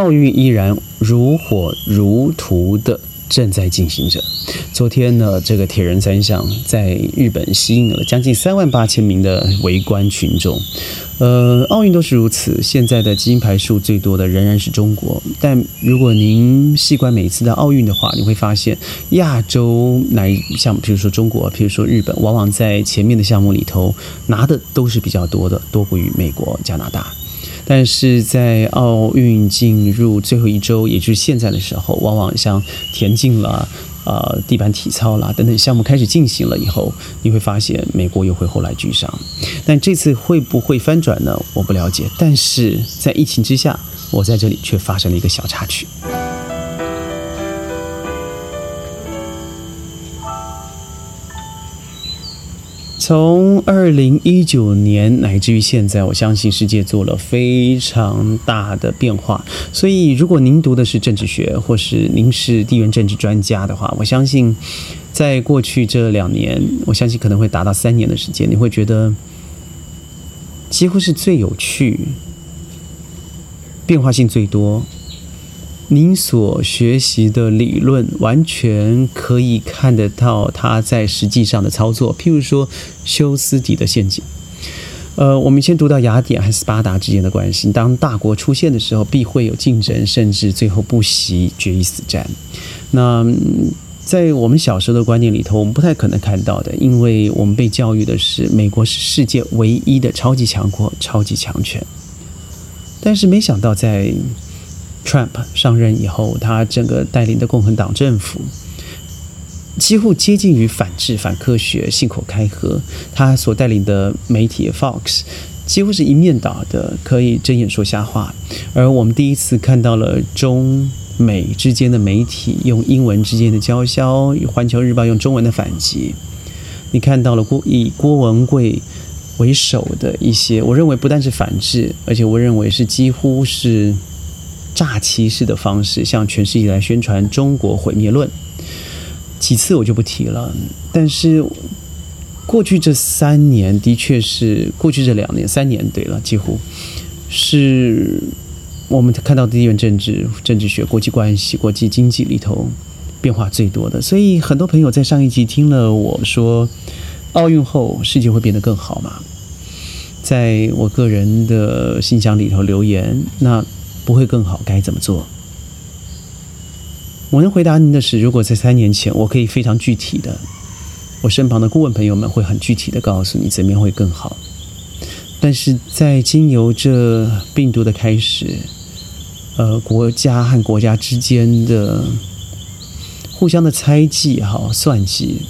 奥运依然如火如荼的正在进行着。昨天呢，这个铁人三项在日本吸引了将近三万八千名的围观群众。呃，奥运都是如此，现在的金牌数最多的仍然是中国。但如果您细观每一次的奥运的话，你会发现亚洲乃像比如说中国，比如说日本，往往在前面的项目里头拿的都是比较多的，多过于美国、加拿大。但是在奥运进入最后一周，也就是现在的时候，往往像田径了、呃地板体操啦等等项目开始进行了以后，你会发现美国又会后来居上。但这次会不会翻转呢？我不了解。但是在疫情之下，我在这里却发生了一个小插曲。从二零一九年乃至于现在，我相信世界做了非常大的变化。所以，如果您读的是政治学，或是您是地缘政治专家的话，我相信，在过去这两年，我相信可能会达到三年的时间，你会觉得几乎是最有趣、变化性最多。您所学习的理论完全可以看得到它在实际上的操作，譬如说休斯底的陷阱。呃，我们先读到雅典和斯巴达之间的关系，当大国出现的时候，必会有竞争，甚至最后不惜决一死战。那在我们小时候的观念里头，我们不太可能看到的，因为我们被教育的是美国是世界唯一的超级强国、超级强权。但是没想到在 Trump 上任以后，他整个带领的共和党政府几乎接近于反智、反科学、信口开河。他所带领的媒体 Fox 几乎是一面倒的，可以睁眼说瞎话。而我们第一次看到了中美之间的媒体用英文之间的交销，《环球日报》用中文的反击。你看到了郭以郭文贵为首的一些，我认为不但是反智，而且我认为是几乎是。诈欺式的方式向全世界来宣传中国毁灭论，其次我就不提了。但是过去这三年的确是过去这两年三年对了，几乎是我们看到的地缘政治、政治学、国际关系、国际经济里头变化最多的。所以很多朋友在上一集听了我说奥运后世界会变得更好嘛，在我个人的信箱里头留言那。不会更好，该怎么做？我能回答您的是，如果在三年前，我可以非常具体的，我身旁的顾问朋友们会很具体的告诉你怎么样会更好。但是在经由这病毒的开始，呃，国家和国家之间的互相的猜忌、哈算计，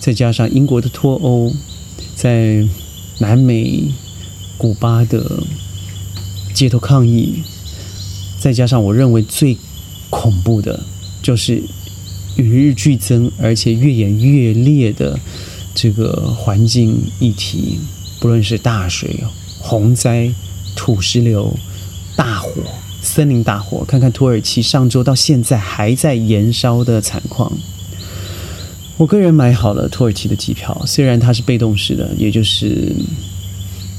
再加上英国的脱欧，在南美、古巴的街头抗议。再加上，我认为最恐怖的，就是与日俱增，而且越演越烈的这个环境议题，不论是大水、洪灾、土石流、大火、森林大火，看看土耳其上周到现在还在燃烧的惨况。我个人买好了土耳其的机票，虽然它是被动式的，也就是。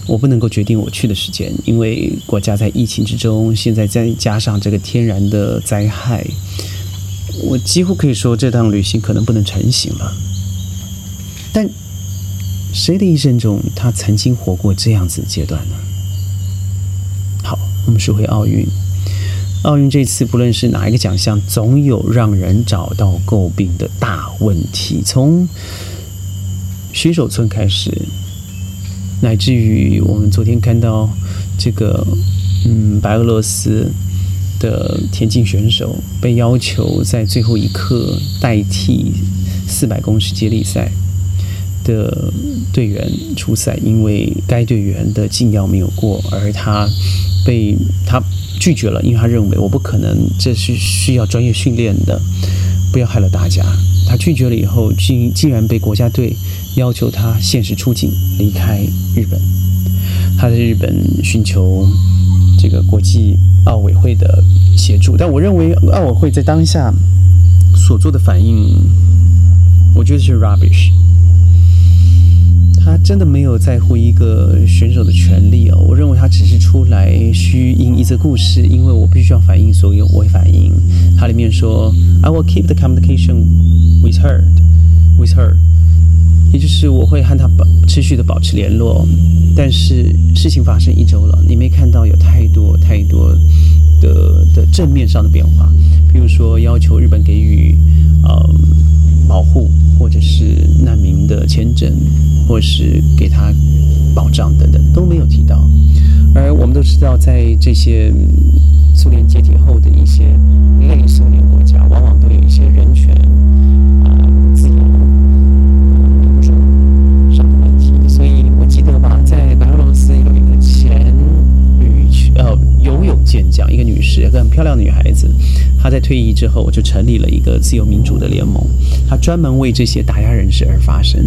我不能够决定我去的时间，因为国家在疫情之中，现在再加上这个天然的灾害，我几乎可以说这趟旅行可能不能成行了。但谁的一生中，他曾经活过这样子的阶段呢？好，我们说回奥运。奥运这次不论是哪一个奖项，总有让人找到诟病的大问题。从选手村开始。乃至于我们昨天看到这个，嗯，白俄罗斯的田径选手被要求在最后一刻代替四百公尺接力赛的队员出赛，因为该队员的禁药没有过，而他被他拒绝了，因为他认为我不可能，这是需要专业训练的，不要害了大家。他拒绝了以后，竟竟然被国家队要求他限时出境离开日本。他在日本寻求这个国际奥委会的协助，但我认为奥委会在当下所做的反应，我觉得是 rubbish。他真的没有在乎一个选手的权利哦。我认为他只是出来虚应一则故事，因为我必须要反映，所以我会反映。它里面说，I will keep the communication with her, with her，也就是我会和他保持续的保持联络。但是事情发生一周了，你没看到有太多太多的的正面上的变化，比如说要求日本给予呃保护。或者是难民的签证，或是给他保障等等都没有提到。而我们都知道，在这些苏联解体后的一些类苏联国退役之后，我就成立了一个自由民主的联盟，他专门为这些打压人士而发声，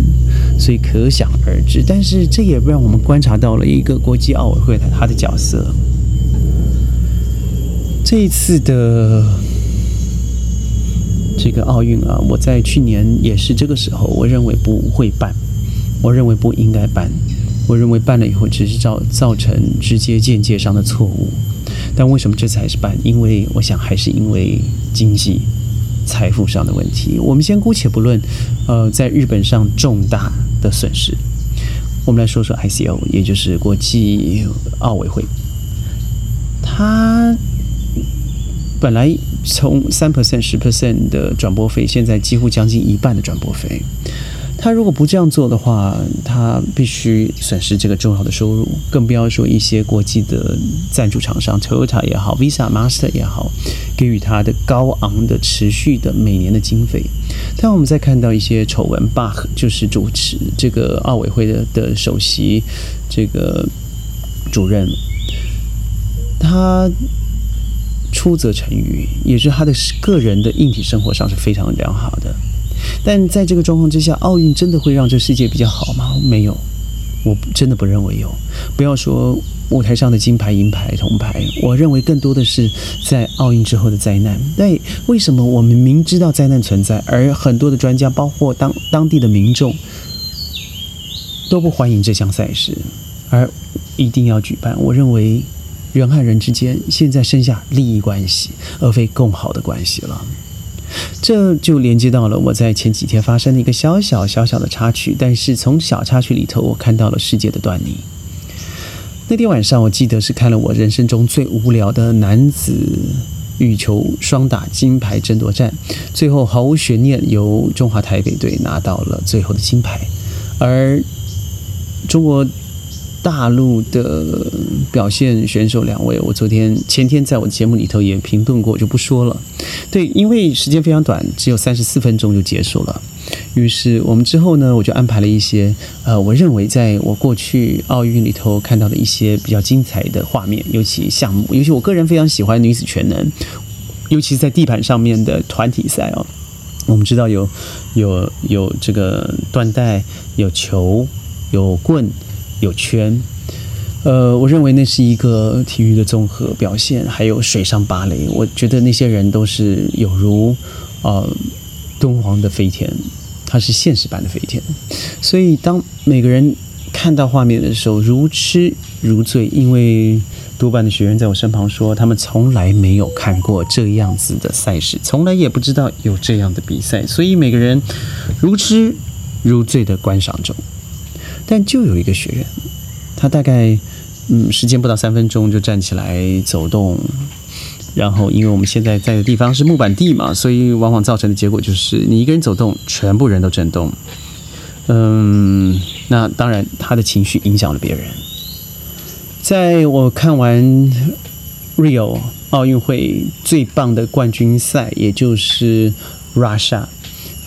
所以可想而知。但是这也让我们观察到了一个国际奥委会的他的角色。这一次的这个奥运啊，我在去年也是这个时候，我认为不会办，我认为不应该办，我认为办了以后只是造造成直接间接上的错误。但为什么这次还是办？因为我想还是因为经济、财富上的问题。我们先姑且不论，呃，在日本上重大的损失，我们来说说 ICO，也就是国际奥委会。它本来从三 percent、十 percent 的转播费，现在几乎将近一半的转播费。他如果不这样做的话，他必须损失这个重要的收入，更不要说一些国际的赞助厂商，Toyota 也好，Visa、Master 也好，给予他的高昂的、持续的每年的经费。但我们再看到一些丑闻，Bach 就是主持这个奥委会的的首席这个主任，他出则成语，也是他的个人的硬体生活上是非常良好的。但在这个状况之下，奥运真的会让这世界比较好吗？没有，我真的不认为有。不要说舞台上的金牌、银牌、铜牌，我认为更多的是在奥运之后的灾难。那为什么我们明知道灾难存在，而很多的专家，包括当当地的民众，都不欢迎这项赛事，而一定要举办？我认为人和人之间现在剩下利益关系，而非更好的关系了。这就连接到了我在前几天发生的一个小小小小的插曲，但是从小插曲里头，我看到了世界的端倪。那天晚上，我记得是看了我人生中最无聊的男子羽球双打金牌争夺战，最后毫无悬念，由中华台北队拿到了最后的金牌，而中国。大陆的表现选手两位，我昨天前天在我的节目里头也评论过，我就不说了。对，因为时间非常短，只有三十四分钟就结束了。于是我们之后呢，我就安排了一些呃，我认为在我过去奥运里头看到的一些比较精彩的画面，尤其项目，尤其我个人非常喜欢女子全能，尤其是在地板上面的团体赛哦。我们知道有有有这个缎带，有球，有棍。有圈，呃，我认为那是一个体育的综合表现，还有水上芭蕾。我觉得那些人都是有如，呃，敦煌的飞天，它是现实版的飞天。所以当每个人看到画面的时候，如痴如醉，因为多半的学员在我身旁说，他们从来没有看过这样子的赛事，从来也不知道有这样的比赛，所以每个人如痴如醉的观赏中。但就有一个学员，他大概嗯时间不到三分钟就站起来走动，然后因为我们现在在的地方是木板地嘛，所以往往造成的结果就是你一个人走动，全部人都震动。嗯，那当然他的情绪影响了别人。在我看完 Rio 奥运会最棒的冠军赛，也就是 Russia，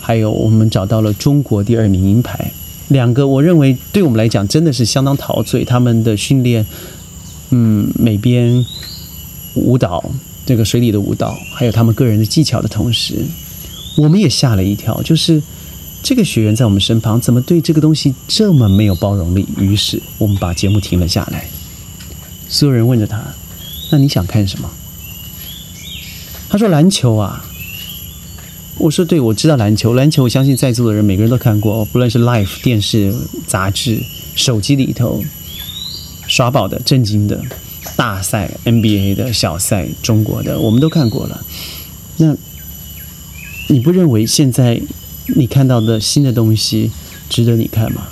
还有我们找到了中国第二名银牌。两个，我认为对我们来讲真的是相当陶醉。他们的训练，嗯，美编舞蹈，这个水里的舞蹈，还有他们个人的技巧的同时，我们也吓了一跳。就是这个学员在我们身旁，怎么对这个东西这么没有包容力？于是我们把节目停了下来。所有人问着他：“那你想看什么？”他说：“篮球啊。”我说对，我知道篮球，篮球我相信在座的人每个人都看过，不论是 Life 电视、杂志、手机里头刷爆的、震惊的大赛、NBA 的小赛、中国的，我们都看过了。那你不认为现在你看到的新的东西值得你看吗？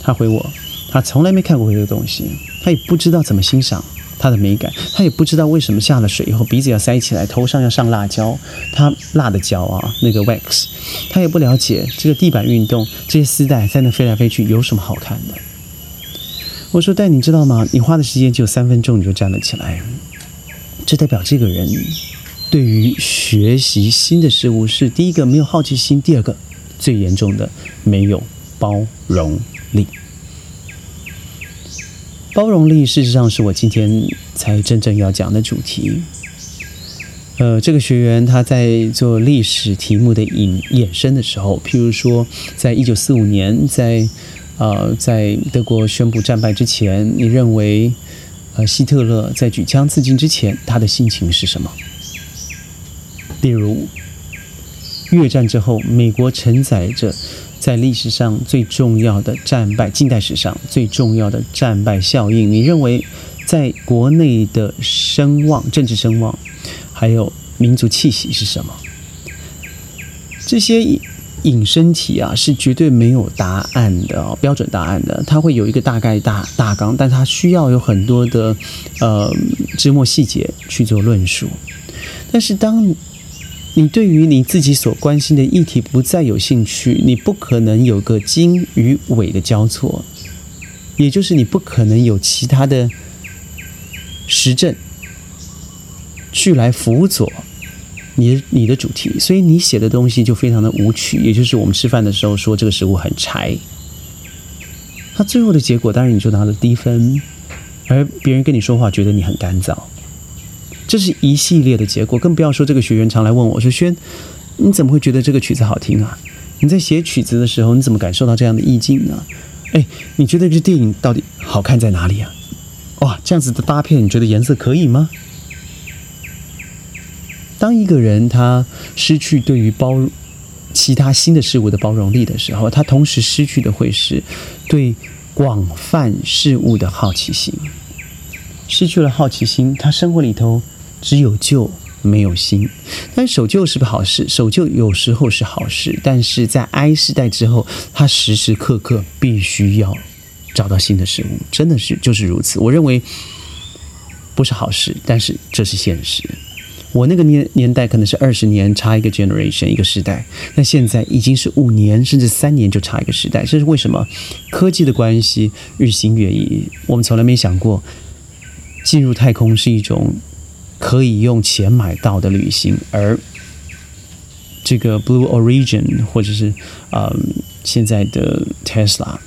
他回我，他从来没看过这个东西，他也不知道怎么欣赏。它的美感，他也不知道为什么下了水以后鼻子要塞起来，头上要上辣椒，他辣的椒啊，那个 wax，他也不了解这个地板运动，这些丝带在那飞来飞去有什么好看的。我说，但你知道吗？你花的时间只有三分钟，你就站了起来，这代表这个人对于学习新的事物是第一个没有好奇心，第二个最严重的没有包容。包容力，事实上是我今天才真正要讲的主题。呃，这个学员他在做历史题目的引衍生的时候，譬如说，在一九四五年，在呃，在德国宣布战败之前，你认为呃，希特勒在举枪自尽之前，他的心情是什么？例如，越战之后，美国承载着。在历史上最重要的战败，近代史上最重要的战败效应，你认为在国内的声望、政治声望，还有民族气息是什么？这些引申题啊，是绝对没有答案的标准答案的，它会有一个大概大大纲，但它需要有很多的呃枝末细节去做论述。但是当你对于你自己所关心的议题不再有兴趣，你不可能有个经与纬的交错，也就是你不可能有其他的实证去来辅佐你你的主题，所以你写的东西就非常的无趣。也就是我们吃饭的时候说这个食物很柴，他最后的结果当然你就拿了低分，而别人跟你说话觉得你很干燥。这是一系列的结果，更不要说这个学员常来问我说：“轩，你怎么会觉得这个曲子好听啊？你在写曲子的时候，你怎么感受到这样的意境呢？哎，你觉得这电影到底好看在哪里啊？哇，这样子的搭配，你觉得颜色可以吗？”当一个人他失去对于包其他新的事物的包容力的时候，他同时失去的会是对广泛事物的好奇心。失去了好奇心，他生活里头。只有旧没有新，但守旧是不好事。守旧有时候是好事，但是在 I 时代之后，他时时刻刻必须要找到新的事物，真的是就是如此。我认为不是好事，但是这是现实。我那个年年代可能是二十年差一个 generation 一个时代，那现在已经是五年甚至三年就差一个时代，这是为什么？科技的关系日新月异，我们从来没想过进入太空是一种。可以用钱买到的旅行，而这个 Blue Origin 或者是啊现在的 Tesla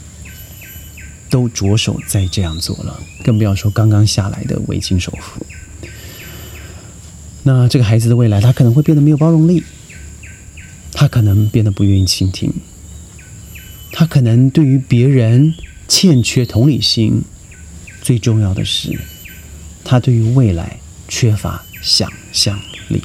都着手在这样做了，更不要说刚刚下来的维京首富。那这个孩子的未来，他可能会变得没有包容力，他可能变得不愿意倾听，他可能对于别人欠缺同理心。最重要的是，他对于未来。缺乏想象力。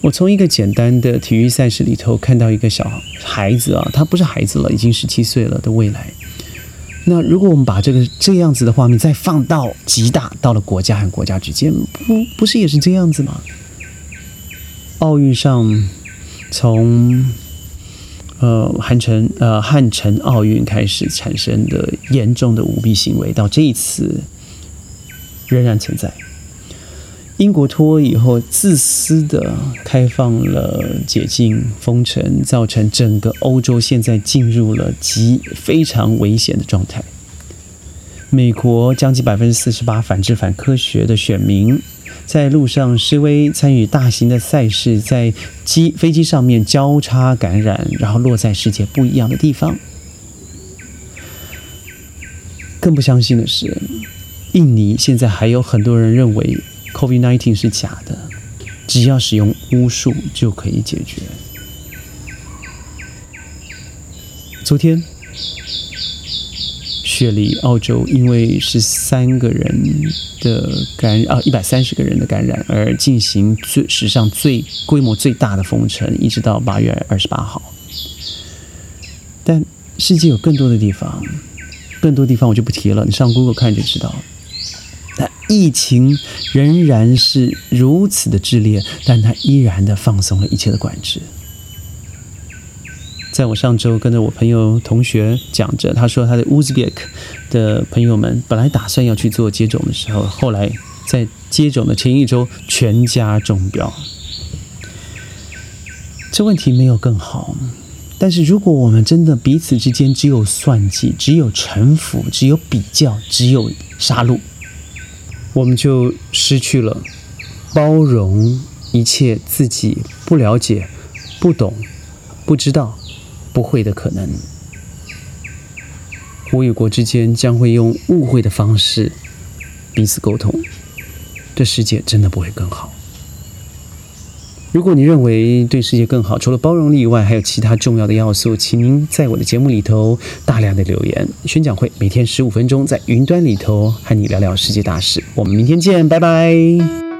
我从一个简单的体育赛事里头看到一个小孩子啊，他不是孩子了，已经十七岁了的未来。那如果我们把这个这样子的画面再放到极大，到了国家和国家之间，不不是也是这样子吗？奥运上，从呃汉城呃汉城奥运开始产生的严重的舞弊行为，到这一次。仍然存在。英国脱欧以后，自私的开放了解禁封城，造成整个欧洲现在进入了极非常危险的状态。美国将近百分之四十八反制反科学的选民在路上示威，参与大型的赛事，在机飞机上面交叉感染，然后落在世界不一样的地方。更不相信的是。印尼现在还有很多人认为 COVID-19 是假的，只要使用巫术就可以解决。昨天雪梨，澳洲因为十三个人的感染啊，一百三十个人的感染而进行最史上最规模最大的封城，一直到八月二十八号。但世界有更多的地方，更多地方我就不提了，你上 Google 看就知道了。那疫情仍然是如此的炽烈，但它依然的放松了一切的管制。在我上周跟着我朋友同学讲着，他说他的乌兹别克的朋友们本来打算要去做接种的时候，后来在接种的前一周全家中标。这问题没有更好，但是如果我们真的彼此之间只有算计，只有城府，只有比较，只有杀戮，我们就失去了包容一切自己不了解、不懂、不知道。不会的可能，国与国之间将会用误会的方式彼此沟通，这世界真的不会更好。如果你认为对世界更好，除了包容力以外，还有其他重要的要素，请您在我的节目里头大量的留言。宣讲会每天十五分钟，在云端里头和你聊聊世界大事。我们明天见，拜拜。